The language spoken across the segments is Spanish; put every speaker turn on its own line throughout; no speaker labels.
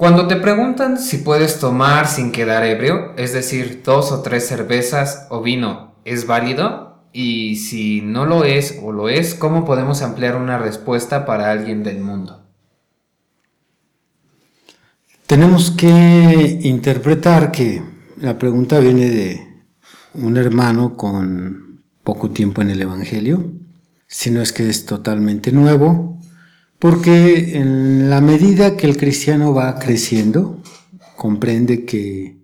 Cuando te preguntan si puedes tomar sin quedar ebrio, es decir, dos o tres cervezas o vino, ¿es válido? Y si no lo es o lo es, ¿cómo podemos ampliar una respuesta para alguien del mundo?
Tenemos que interpretar que la pregunta viene de un hermano con poco tiempo en el Evangelio, si no es que es totalmente nuevo, porque en la medida que el cristiano va creciendo, comprende que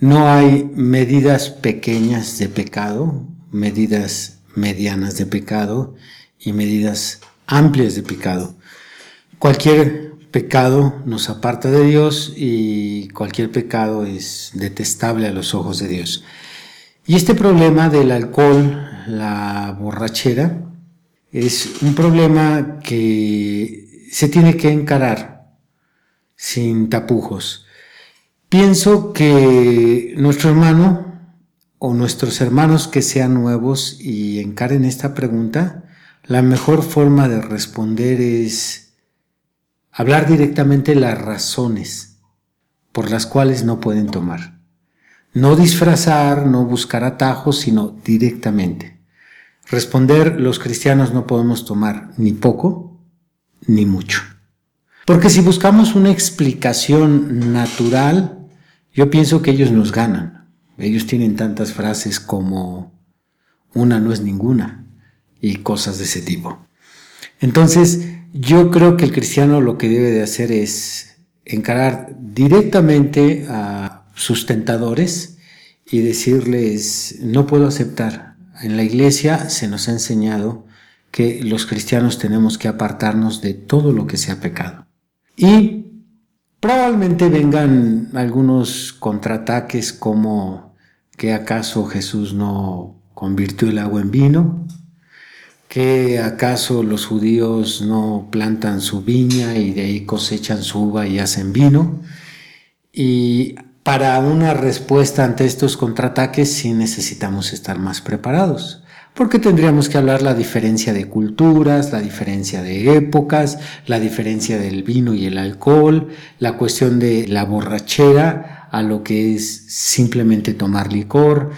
no hay medidas pequeñas de pecado, medidas medianas de pecado y medidas amplias de pecado. Cualquier pecado nos aparta de Dios y cualquier pecado es detestable a los ojos de Dios. Y este problema del alcohol, la borrachera, es un problema que se tiene que encarar sin tapujos. Pienso que nuestro hermano o nuestros hermanos que sean nuevos y encaren esta pregunta, la mejor forma de responder es hablar directamente las razones por las cuales no pueden tomar. No disfrazar, no buscar atajos, sino directamente. Responder, los cristianos no podemos tomar ni poco ni mucho. Porque si buscamos una explicación natural, yo pienso que ellos nos ganan. Ellos tienen tantas frases como una no es ninguna y cosas de ese tipo. Entonces, yo creo que el cristiano lo que debe de hacer es encarar directamente a sus tentadores y decirles, no puedo aceptar en la iglesia se nos ha enseñado que los cristianos tenemos que apartarnos de todo lo que sea pecado. Y probablemente vengan algunos contraataques como que acaso Jesús no convirtió el agua en vino, que acaso los judíos no plantan su viña y de ahí cosechan su uva y hacen vino. Y para una respuesta ante estos contraataques sí necesitamos estar más preparados, porque tendríamos que hablar la diferencia de culturas, la diferencia de épocas, la diferencia del vino y el alcohol, la cuestión de la borrachera a lo que es simplemente tomar licor.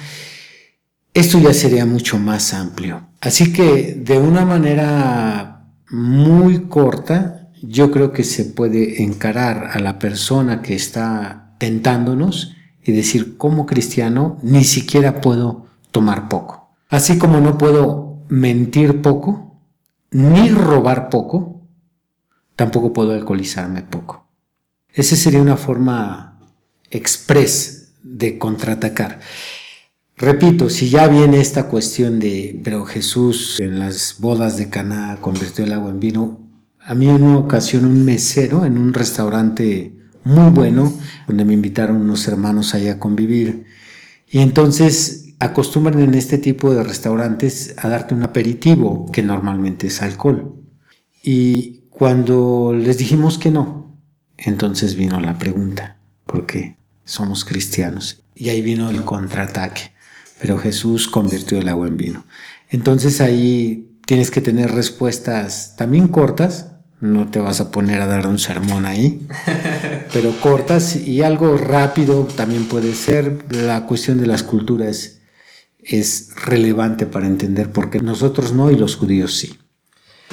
Esto ya sería mucho más amplio. Así que de una manera muy corta, yo creo que se puede encarar a la persona que está tentándonos y decir, como cristiano, ni siquiera puedo tomar poco. Así como no puedo mentir poco, ni robar poco, tampoco puedo alcoholizarme poco. Esa sería una forma express de contraatacar. Repito, si ya viene esta cuestión de, pero Jesús en las bodas de Caná convirtió el agua en vino, a mí en una ocasión un mesero en un restaurante muy bueno, donde me invitaron unos hermanos allá a convivir. Y entonces acostumbran en este tipo de restaurantes a darte un aperitivo, que normalmente es alcohol. Y cuando les dijimos que no, entonces vino la pregunta, ¿por qué? Somos cristianos. Y ahí vino el contraataque. Pero Jesús convirtió el agua en vino. Entonces ahí tienes que tener respuestas también cortas, no te vas a poner a dar un sermón ahí, pero cortas y algo rápido también puede ser. La cuestión de las culturas es relevante para entender por qué nosotros no y los judíos sí.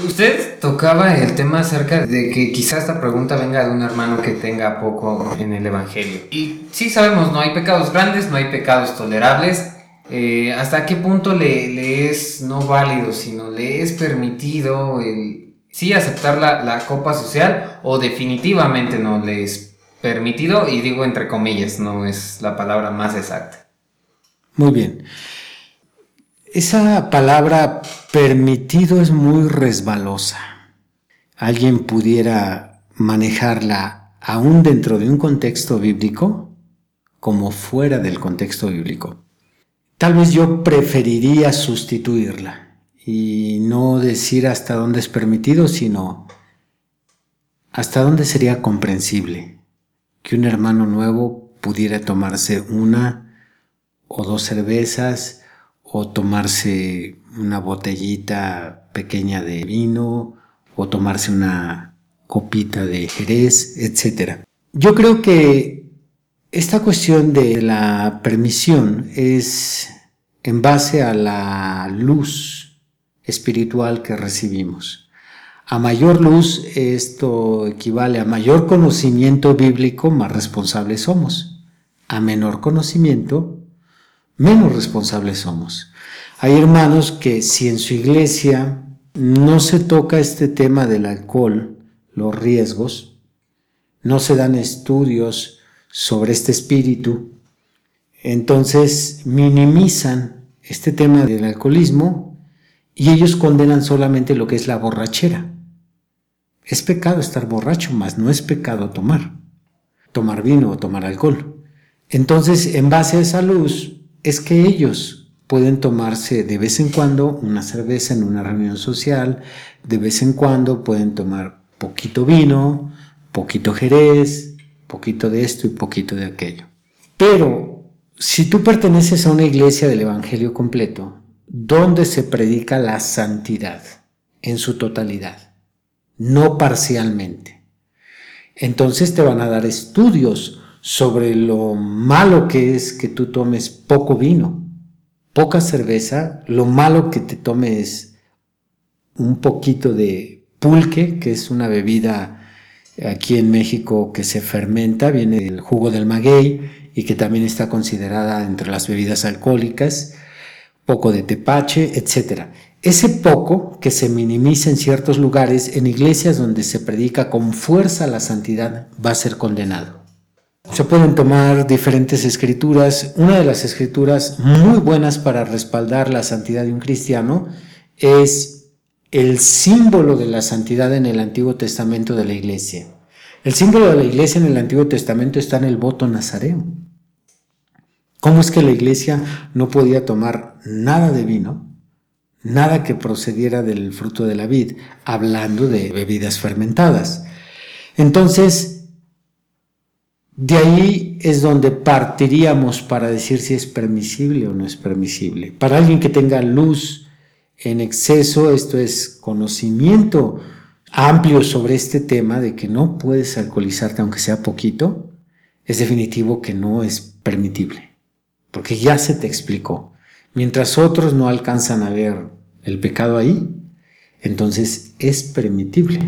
Usted tocaba el tema acerca de que quizás esta pregunta venga de un hermano que tenga poco en el Evangelio. Y sí sabemos, no hay pecados grandes, no hay pecados tolerables. Eh, ¿Hasta qué punto le, le es no válido, sino le es permitido el, sí aceptar la, copa social o definitivamente no le es permitido y digo entre comillas, no es la palabra más exacta.
Muy bien. Esa palabra permitido es muy resbalosa. Alguien pudiera manejarla aún dentro de un contexto bíblico como fuera del contexto bíblico. tal vez yo preferiría sustituirla y no decir hasta dónde es permitido, sino hasta dónde sería comprensible que un hermano nuevo pudiera tomarse una o dos cervezas o tomarse una botellita pequeña de vino o tomarse una copita de jerez, etc. Yo creo que esta cuestión de la permisión es en base a la luz espiritual que recibimos. A mayor luz esto equivale a mayor conocimiento bíblico, más responsables somos. A menor conocimiento, menos responsables somos. Hay hermanos que si en su iglesia no se toca este tema del alcohol, los riesgos, no se dan estudios sobre este espíritu, entonces minimizan este tema del alcoholismo y ellos condenan solamente lo que es la borrachera. Es pecado estar borracho, mas no es pecado tomar, tomar vino o tomar alcohol. Entonces, en base a esa luz, es que ellos pueden tomarse de vez en cuando una cerveza en una reunión social, de vez en cuando pueden tomar poquito vino, poquito jerez, poquito de esto y poquito de aquello. Pero si tú perteneces a una iglesia del Evangelio completo, donde se predica la santidad en su totalidad, no parcialmente, entonces te van a dar estudios sobre lo malo que es que tú tomes poco vino, poca cerveza, lo malo que te tomes un poquito de pulque, que es una bebida aquí en México que se fermenta, viene del jugo del maguey y que también está considerada entre las bebidas alcohólicas, poco de tepache, etc. Ese poco que se minimiza en ciertos lugares, en iglesias donde se predica con fuerza la santidad, va a ser condenado. Se pueden tomar diferentes escrituras. Una de las escrituras muy buenas para respaldar la santidad de un cristiano es el símbolo de la santidad en el Antiguo Testamento de la iglesia. El símbolo de la iglesia en el Antiguo Testamento está en el voto nazareo. ¿Cómo es que la iglesia no podía tomar nada de vino, nada que procediera del fruto de la vid, hablando de bebidas fermentadas? Entonces, de ahí es donde partiríamos para decir si es permisible o no es permisible. Para alguien que tenga luz en exceso, esto es conocimiento amplio sobre este tema de que no puedes alcoholizarte aunque sea poquito, es definitivo que no es permitible, porque ya se te explicó. Mientras otros no alcanzan a ver el pecado ahí, entonces es permitible.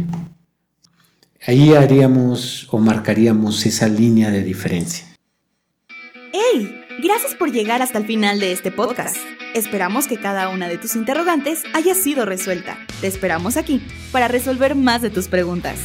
Ahí haríamos o marcaríamos esa línea de diferencia.
¡Hey! Gracias por llegar hasta el final de este podcast. Esperamos que cada una de tus interrogantes haya sido resuelta. Te esperamos aquí para resolver más de tus preguntas.